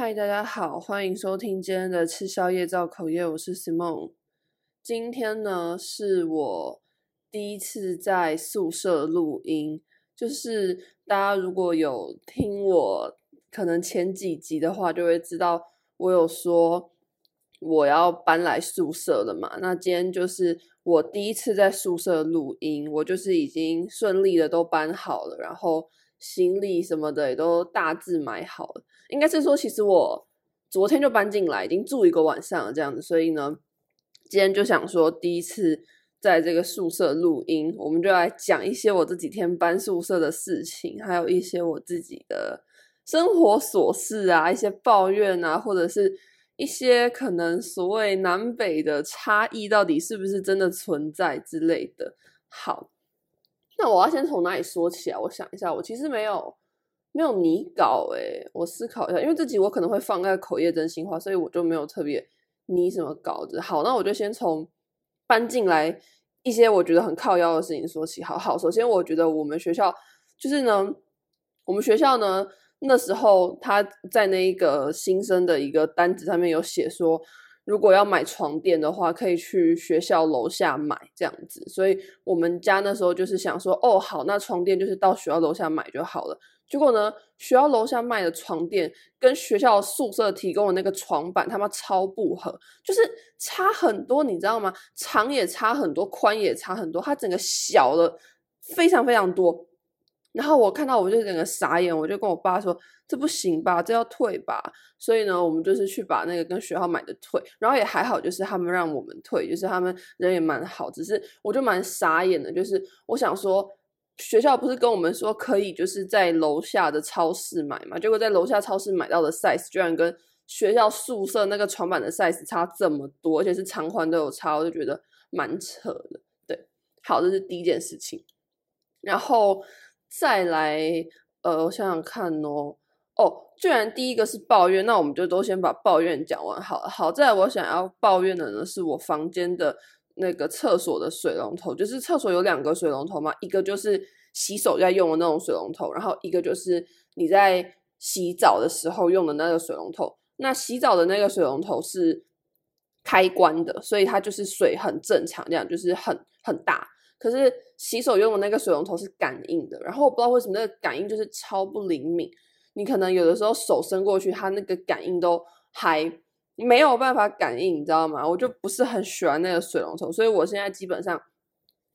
嗨，大家好，欢迎收听今天的吃宵夜造口业，我是 Simon。今天呢是我第一次在宿舍录音，就是大家如果有听我可能前几集的话，就会知道我有说我要搬来宿舍了嘛。那今天就是我第一次在宿舍录音，我就是已经顺利的都搬好了，然后。行李什么的也都大致买好了，应该是说，其实我昨天就搬进来，已经住一个晚上了这样子，所以呢，今天就想说第一次在这个宿舍录音，我们就来讲一些我这几天搬宿舍的事情，还有一些我自己的生活琐事啊，一些抱怨啊，或者是一些可能所谓南北的差异到底是不是真的存在之类的。好。那我要先从哪里说起啊？我想一下，我其实没有没有拟稿诶，我思考一下，因为这集我可能会放在口业真心话，所以我就没有特别拟什么稿子。好，那我就先从搬进来一些我觉得很靠腰的事情说起。好好，首先我觉得我们学校就是呢，我们学校呢那时候他在那一个新生的一个单子上面有写说。如果要买床垫的话，可以去学校楼下买这样子。所以我们家那时候就是想说，哦，好，那床垫就是到学校楼下买就好了。结果呢，学校楼下卖的床垫跟学校宿舍提供的那个床板他妈超不合，就是差很多，你知道吗？长也差很多，宽也差很多，它整个小了非常非常多。然后我看到我就整个傻眼，我就跟我爸说：“这不行吧，这要退吧。”所以呢，我们就是去把那个跟学校买的退，然后也还好，就是他们让我们退，就是他们人也蛮好。只是我就蛮傻眼的，就是我想说，学校不是跟我们说可以就是在楼下的超市买嘛？结果在楼下超市买到的 size 居然跟学校宿舍那个床板的 size 差这么多，而且是长宽都有差，我就觉得蛮扯的。对，好，这是第一件事情，然后。再来，呃，我想想看哦，哦，既然第一个是抱怨，那我们就都先把抱怨讲完好。好，再来我想要抱怨的呢，是我房间的那个厕所的水龙头，就是厕所有两个水龙头嘛，一个就是洗手在用的那种水龙头，然后一个就是你在洗澡的时候用的那个水龙头。那洗澡的那个水龙头是开关的，所以它就是水很正常，这样就是很很大。可是洗手用的那个水龙头是感应的，然后我不知道为什么那个感应就是超不灵敏，你可能有的时候手伸过去，它那个感应都还没有办法感应，你知道吗？我就不是很喜欢那个水龙头，所以我现在基本上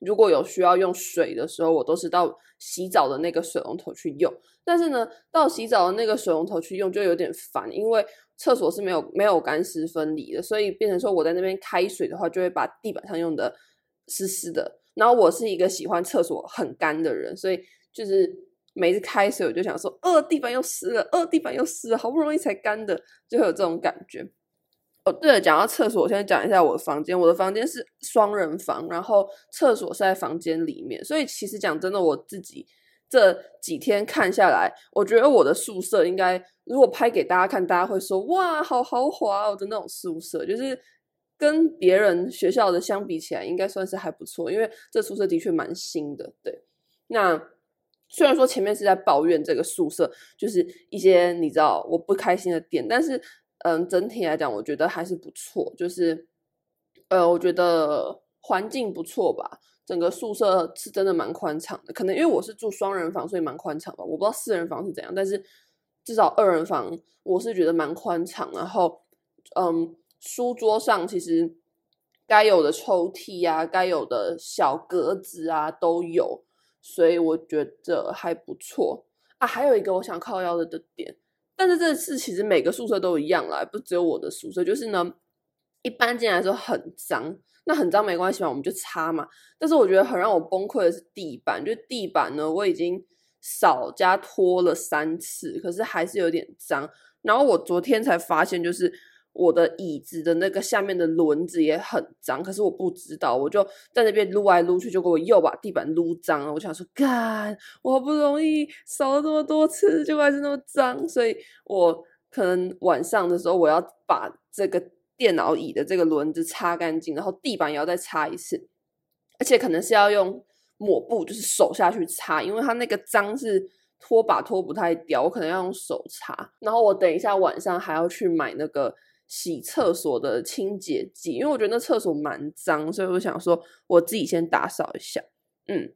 如果有需要用水的时候，我都是到洗澡的那个水龙头去用。但是呢，到洗澡的那个水龙头去用就有点烦，因为厕所是没有没有干湿分离的，所以变成说我在那边开水的话，就会把地板上用的湿湿的。然后我是一个喜欢厕所很干的人，所以就是每次开水我就想说，呃，地板又湿了，呃，地板又湿了，好不容易才干的，就会有这种感觉。哦，对了，讲到厕所，我先讲一下我的房间。我的房间是双人房，然后厕所是在房间里面，所以其实讲真的，我自己这几天看下来，我觉得我的宿舍应该，如果拍给大家看，大家会说，哇，好豪华哦的那种宿舍，就是。跟别人学校的相比起来，应该算是还不错，因为这宿舍的确蛮新的。对，那虽然说前面是在抱怨这个宿舍，就是一些你知道我不开心的点，但是嗯，整体来讲，我觉得还是不错。就是呃，我觉得环境不错吧，整个宿舍是真的蛮宽敞的。可能因为我是住双人房，所以蛮宽敞吧。我不知道四人房是怎样，但是至少二人房我是觉得蛮宽敞。然后嗯。书桌上其实该有的抽屉啊，该有的小格子啊都有，所以我觉得还不错啊。还有一个我想靠腰的的点，但是这次其实每个宿舍都一样啦，不只有我的宿舍，就是呢，一般进来的时候很脏，那很脏没关系嘛，我们就擦嘛。但是我觉得很让我崩溃的是地板，就地板呢，我已经扫加拖了三次，可是还是有点脏。然后我昨天才发现，就是。我的椅子的那个下面的轮子也很脏，可是我不知道，我就在那边撸来撸去，就给我又把地板撸脏了。我想说，干，我好不容易扫了这么多次，结果还是那么脏，所以我可能晚上的时候我要把这个电脑椅的这个轮子擦干净，然后地板也要再擦一次，而且可能是要用抹布，就是手下去擦，因为它那个脏是拖把拖不太掉，我可能要用手擦。然后我等一下晚上还要去买那个洗厕所的清洁剂，因为我觉得那厕所蛮脏，所以我想说我自己先打扫一下。嗯，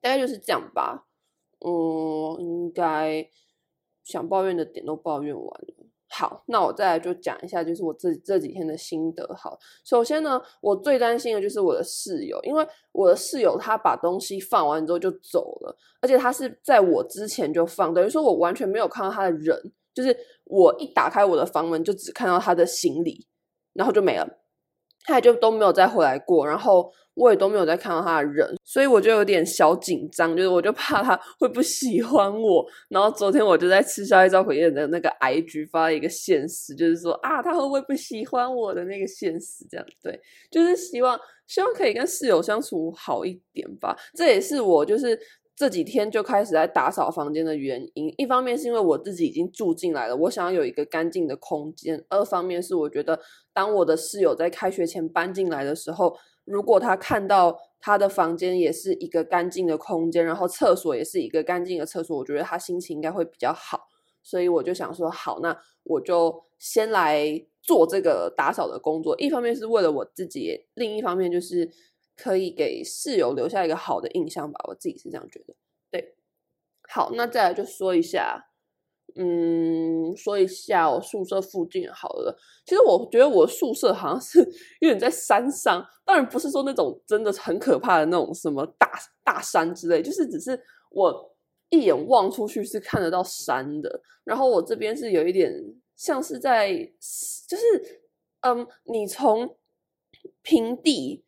大概就是这样吧。嗯，应该想抱怨的点都抱怨完了。好，那我再来就讲一下，就是我这这几天的心得。好，首先呢，我最担心的就是我的室友，因为我的室友他把东西放完之后就走了，而且他是在我之前就放，等于说我完全没有看到他的人，就是我一打开我的房门就只看到他的行李，然后就没了。他也就都没有再回来过，然后我也都没有再看到他的人，所以我就有点小紧张，就是我就怕他会不喜欢我。然后昨天我就在吃宵夜造口业的那个 IG 发了一个现实，就是说啊，他会不会不喜欢我的那个现实？这样对，就是希望希望可以跟室友相处好一点吧。这也是我就是。这几天就开始在打扫房间的原因，一方面是因为我自己已经住进来了，我想要有一个干净的空间；二方面是我觉得，当我的室友在开学前搬进来的时候，如果他看到他的房间也是一个干净的空间，然后厕所也是一个干净的厕所，我觉得他心情应该会比较好。所以我就想说，好，那我就先来做这个打扫的工作。一方面是为了我自己，另一方面就是。可以给室友留下一个好的印象吧，我自己是这样觉得。对，好，那再来就说一下，嗯，说一下我宿舍附近好了。其实我觉得我宿舍好像是 有点在山上，当然不是说那种真的很可怕的那种什么大大山之类，就是只是我一眼望出去是看得到山的。然后我这边是有一点像是在，就是嗯，你从平地。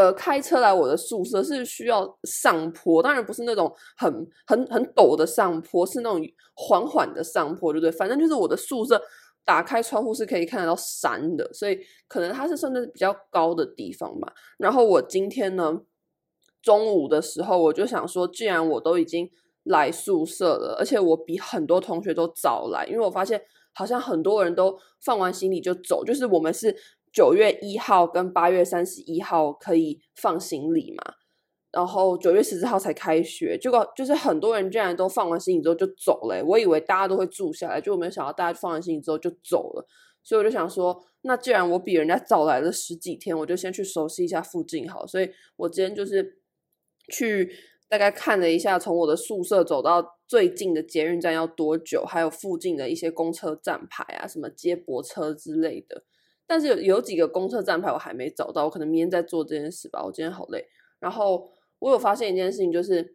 呃，开车来我的宿舍是需要上坡，当然不是那种很很很陡的上坡，是那种缓缓的上坡，对不对？反正就是我的宿舍打开窗户是可以看得到山的，所以可能它是算在比较高的地方吧。然后我今天呢，中午的时候我就想说，既然我都已经来宿舍了，而且我比很多同学都早来，因为我发现好像很多人都放完行李就走，就是我们是。九月一号跟八月三十一号可以放行李嘛，然后九月十四号才开学，结果就是很多人竟然都放完行李之后就走了。我以为大家都会住下来，就我没有想到大家放完行李之后就走了。所以我就想说，那既然我比人家早来了十几天，我就先去熟悉一下附近好。所以我今天就是去大概看了一下，从我的宿舍走到最近的捷运站要多久，还有附近的一些公车站牌啊，什么接驳车之类的。但是有有几个公车站牌我还没找到，我可能明天再做这件事吧。我今天好累。然后我有发现一件事情，就是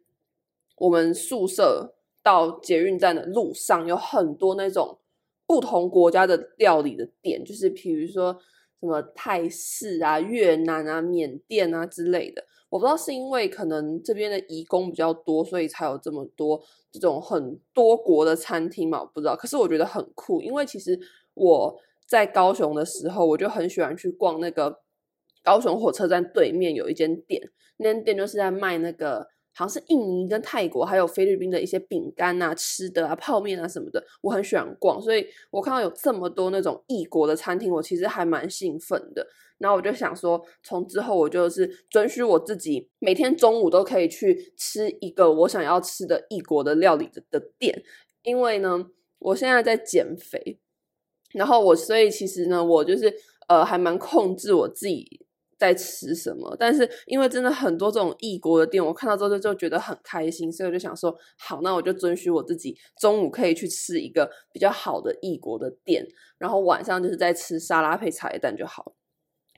我们宿舍到捷运站的路上有很多那种不同国家的料理的店，就是比如说什么泰式啊、越南啊、缅甸啊之类的。我不知道是因为可能这边的移工比较多，所以才有这么多这种很多国的餐厅嘛？我不知道。可是我觉得很酷，因为其实我。在高雄的时候，我就很喜欢去逛那个高雄火车站对面有一间店，那间店就是在卖那个好像是印尼跟泰国还有菲律宾的一些饼干啊、吃的啊、泡面啊什么的，我很喜欢逛，所以我看到有这么多那种异国的餐厅，我其实还蛮兴奋的。然后我就想说，从之后我就是准许我自己每天中午都可以去吃一个我想要吃的异国的料理的的店，因为呢，我现在在减肥。然后我，所以其实呢，我就是呃，还蛮控制我自己在吃什么。但是因为真的很多这种异国的店，我看到之后就觉得很开心，所以我就想说，好，那我就准许我自己中午可以去吃一个比较好的异国的店，然后晚上就是在吃沙拉配茶叶蛋就好。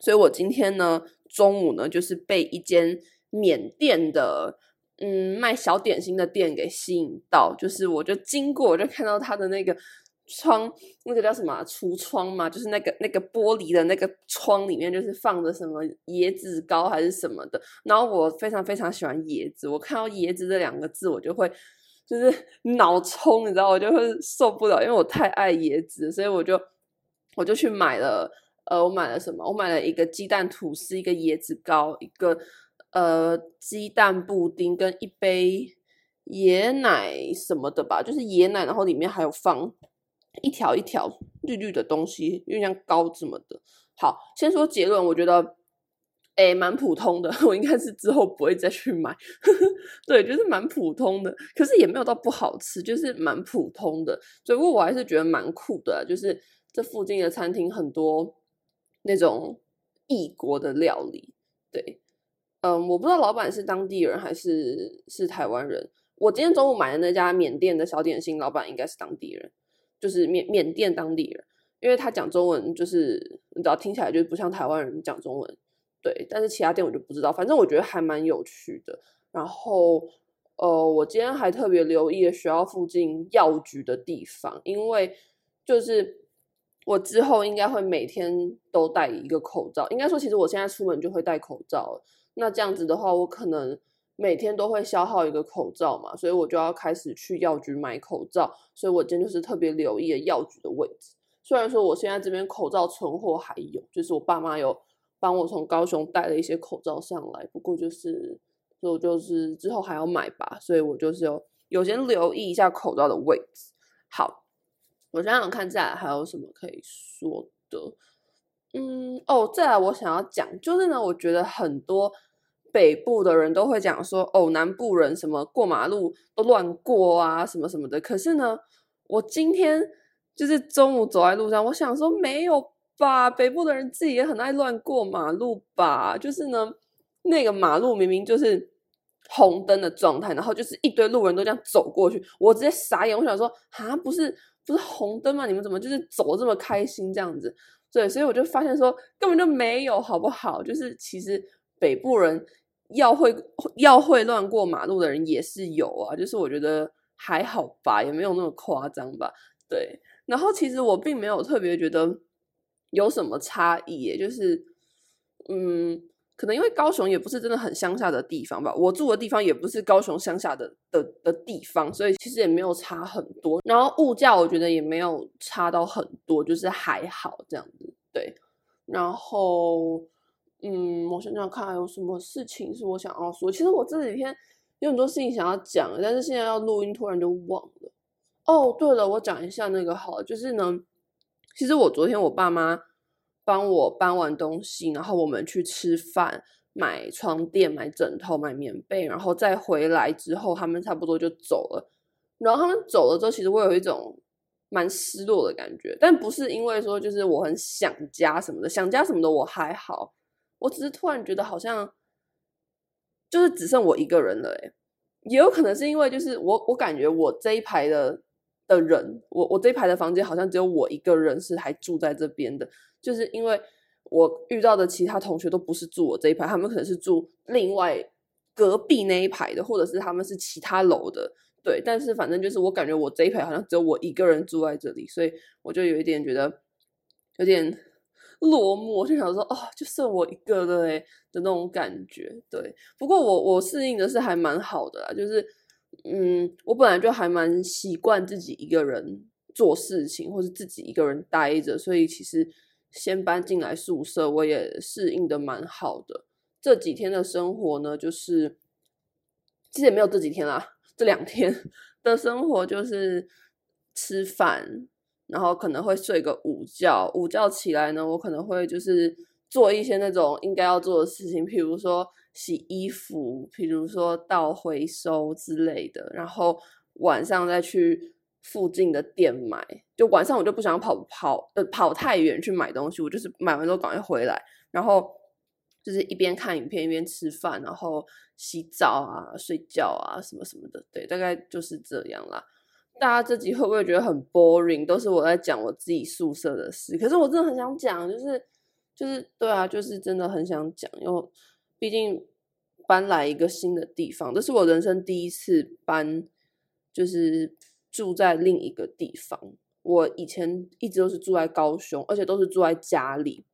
所以我今天呢，中午呢，就是被一间缅甸的嗯卖小点心的店给吸引到，就是我就经过，我就看到他的那个。窗那个叫什么？橱窗嘛，就是那个那个玻璃的那个窗里面，就是放着什么椰子糕还是什么的。然后我非常非常喜欢椰子，我看到椰子这两个字，我就会就是脑冲，你知道，我就会受不了，因为我太爱椰子，所以我就我就去买了。呃，我买了什么？我买了一个鸡蛋吐司，一个椰子糕，一个呃鸡蛋布丁，跟一杯椰奶什么的吧，就是椰奶，然后里面还有放。一条一条绿绿的东西，有点像膏子什么的。好，先说结论，我觉得诶，蛮普通的，我应该是之后不会再去买。对，就是蛮普通的，可是也没有到不好吃，就是蛮普通的。所以，我还是觉得蛮酷的，就是这附近的餐厅很多那种异国的料理。对，嗯，我不知道老板是当地人还是是台湾人。我今天中午买的那家缅甸的小点心，老板应该是当地人，就是缅缅甸当地人，因为他讲中文，就是你知道听起来就不像台湾人讲中文。对，但是其他店我就不知道。反正我觉得还蛮有趣的。然后，呃，我今天还特别留意了学校附近药局的地方，因为就是我之后应该会每天都戴一个口罩。应该说，其实我现在出门就会戴口罩。那这样子的话，我可能每天都会消耗一个口罩嘛，所以我就要开始去药局买口罩。所以我今天就是特别留意了药局的位置。虽然说我现在这边口罩存货还有，就是我爸妈有。帮我从高雄带了一些口罩上来，不过就是，所以我就是之后还要买吧，所以我就是有有先留意一下口罩的位置。好，我想想看，再来还有什么可以说的？嗯，哦，再来我想要讲，就是呢，我觉得很多北部的人都会讲说，哦，南部人什么过马路都乱过啊，什么什么的。可是呢，我今天就是中午走在路上，我想说没有。吧，北部的人自己也很爱乱过马路吧？就是呢，那个马路明明就是红灯的状态，然后就是一堆路人都这样走过去，我直接傻眼。我想说，啊，不是不是红灯吗？你们怎么就是走这么开心这样子？对，所以我就发现说，根本就没有，好不好？就是其实北部人要会要会乱过马路的人也是有啊，就是我觉得还好吧，也没有那么夸张吧。对，然后其实我并没有特别觉得。有什么差异耶？就是，嗯，可能因为高雄也不是真的很乡下的地方吧，我住的地方也不是高雄乡下的的的地方，所以其实也没有差很多。然后物价我觉得也没有差到很多，就是还好这样子。对，然后，嗯，我想想看有什么事情是我想要说。其实我这几天有很多事情想要讲，但是现在要录音，突然就忘了。哦，对了，我讲一下那个好，就是呢。其实我昨天我爸妈帮我搬完东西，然后我们去吃饭、买床垫、买枕头、买棉被，然后再回来之后，他们差不多就走了。然后他们走了之后，其实我有一种蛮失落的感觉，但不是因为说就是我很想家什么的，想家什么的我还好，我只是突然觉得好像就是只剩我一个人了，诶，也有可能是因为就是我我感觉我这一排的。的人，我我这一排的房间好像只有我一个人是还住在这边的，就是因为我遇到的其他同学都不是住我这一排，他们可能是住另外隔壁那一排的，或者是他们是其他楼的，对。但是反正就是我感觉我这一排好像只有我一个人住在这里，所以我就有一点觉得有点落寞，就想说哦，就剩我一个了诶的那种感觉，对。不过我我适应的是还蛮好的啦，就是。嗯，我本来就还蛮习惯自己一个人做事情，或是自己一个人待着，所以其实先搬进来宿舍，我也适应的蛮好的。这几天的生活呢，就是其实也没有这几天啦，这两天 的生活就是吃饭，然后可能会睡个午觉，午觉起来呢，我可能会就是做一些那种应该要做的事情，譬如说。洗衣服，比如说倒回收之类的，然后晚上再去附近的店买。就晚上我就不想跑跑呃跑太远去买东西，我就是买完之后赶快回来，然后就是一边看影片一边吃饭，然后洗澡啊、睡觉啊什么什么的。对，大概就是这样啦。大家这集会不会觉得很 boring？都是我在讲我自己宿舍的事，可是我真的很想讲，就是就是对啊，就是真的很想讲，因为。毕竟搬来一个新的地方，这是我人生第一次搬，就是住在另一个地方。我以前一直都是住在高雄，而且都是住在家里。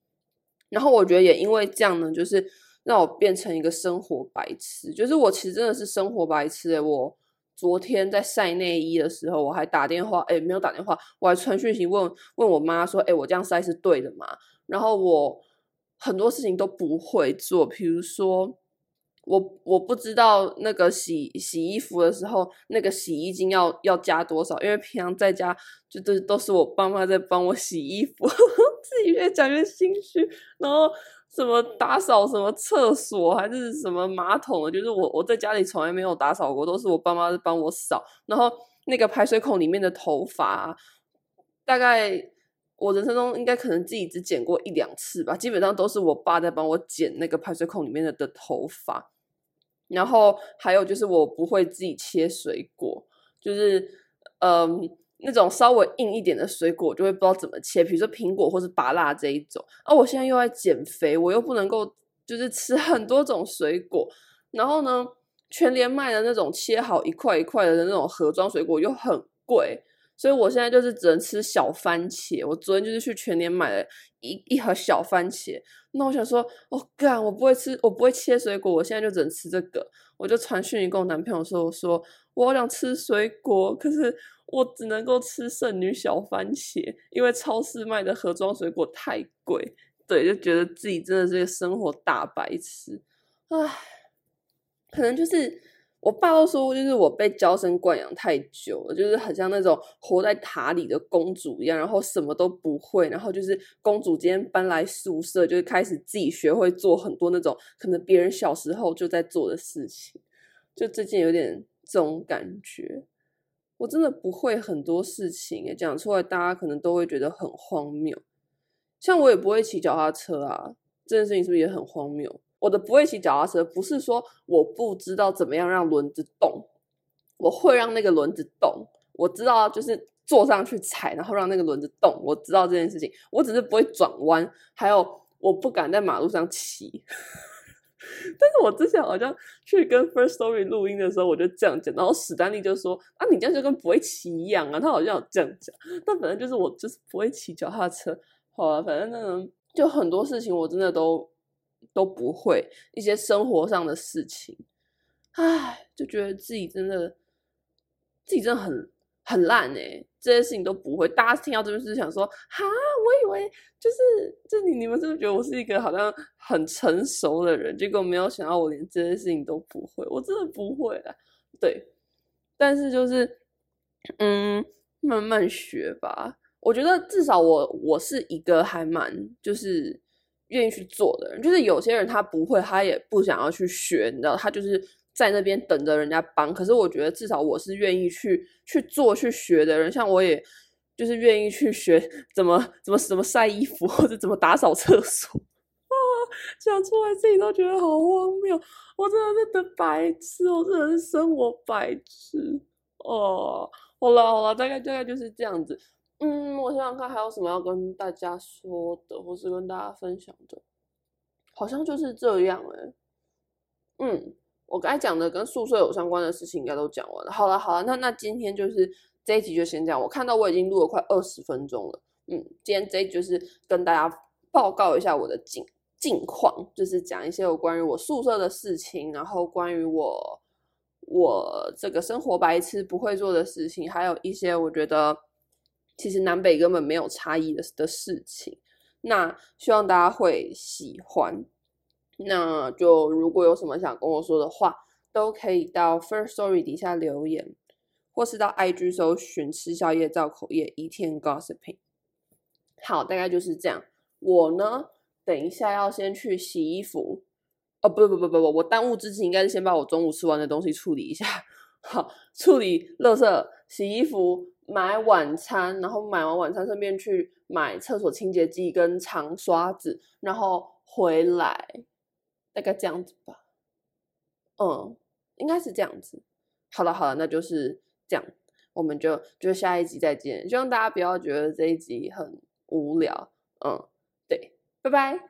然后我觉得也因为这样呢，就是让我变成一个生活白痴。就是我其实真的是生活白痴诶，我昨天在晒内衣的时候，我还打电话，诶，没有打电话，我还传讯息问问我妈说，诶，我这样晒是对的吗？然后我。很多事情都不会做，比如说我我不知道那个洗洗衣服的时候，那个洗衣精要要加多少，因为平常在家就都都是我爸妈在帮我洗衣服，自己越讲越心虚。然后什么打扫什么厕所还是什么马桶，就是我我在家里从来没有打扫过，都是我爸妈在帮我扫。然后那个排水孔里面的头发，大概我人生中应该可能自己只剪过一两次吧，基本上都是我爸在帮我剪那个排水孔里面的的头发。然后还有就是我不会自己切水果，就是嗯那种稍微硬一点的水果，我就会不知道怎么切，比如说苹果或是芭乐这一种。啊，我现在又在减肥，我又不能够就是吃很多种水果。然后呢，全联卖的那种切好一块一块的那种盒装水果又很贵。所以我现在就是只能吃小番茄。我昨天就是去全联买了一一盒小番茄。那我想说，哦干，我不会吃，我不会切水果，我现在就只能吃这个。我就传讯息跟我男朋友说，我说我想吃水果，可是我只能够吃剩女小番茄，因为超市卖的盒装水果太贵。对，就觉得自己真的是个生活大白痴。唉，可能就是。我爸都说，就是我被娇生惯养太久了，就是很像那种活在塔里的公主一样，然后什么都不会，然后就是公主今天搬来宿舍，就是开始自己学会做很多那种可能别人小时候就在做的事情，就最近有点这种感觉。我真的不会很多事情，讲出来大家可能都会觉得很荒谬。像我也不会骑脚踏车啊，这件事情是不是也很荒谬？我的不会骑脚踏车，不是说我不知道怎么样让轮子动，我会让那个轮子动。我知道就是坐上去踩，然后让那个轮子动。我知道这件事情，我只是不会转弯，还有我不敢在马路上骑。但是我之前好像去跟 First Story 录音的时候，我就这样讲，然后史丹利就说：“啊，你这样就跟不会骑一样啊。”他好像有这样讲，但反正就是我就是不会骑脚踏车。好啊，反正呢，就很多事情我真的都。都不会一些生活上的事情，唉，就觉得自己真的，自己真的很很烂哎、这些事情都不会。大家听到这边是想说，哈，我以为就是，就你你们是不是觉得我是一个好像很成熟的人？结果没有想到我连这些事情都不会，我真的不会啊。对，但是就是，嗯，慢慢学吧。我觉得至少我我是一个还蛮就是。愿意去做的人，就是有些人他不会，他也不想要去学，你知道，他就是在那边等着人家帮。可是我觉得至少我是愿意去去做去学的人，像我也就是愿意去学怎么怎么怎么晒衣服或者怎么打扫厕所啊，讲出来自己都觉得好荒谬。我真的是的白痴，我真的是生活白痴哦。好了好了，大概大概就是这样子。嗯，我想想看还有什么要跟大家说的，或是跟大家分享的，好像就是这样哎、嗯，我刚才讲的跟宿舍有相关的事情应该都讲完了。好了好了，那那今天就是这一集就先这样。我看到我已经录了快二十分钟了。嗯，今天这一就是跟大家报告一下我的近近况，就是讲一些有关于我宿舍的事情，然后关于我我这个生活白痴不会做的事情，还有一些我觉得。其实南北根本没有差异的的事情，那希望大家会喜欢。那就如果有什么想跟我说的话，都可以到 First Story 底下留言，或是到 IG 搜寻“吃宵夜造口业一天 Gossiping”。好，大概就是这样。我呢，等一下要先去洗衣服。哦，不不不不不，我当务之急应该是先把我中午吃完的东西处理一下。好，处理垃圾、洗衣服。买晚餐，然后买完晚餐顺便去买厕所清洁剂跟长刷子，然后回来，大概这样子吧。嗯，应该是这样子。好了好了，那就是这样，我们就就下一集再见。希望大家不要觉得这一集很无聊。嗯，对，拜拜。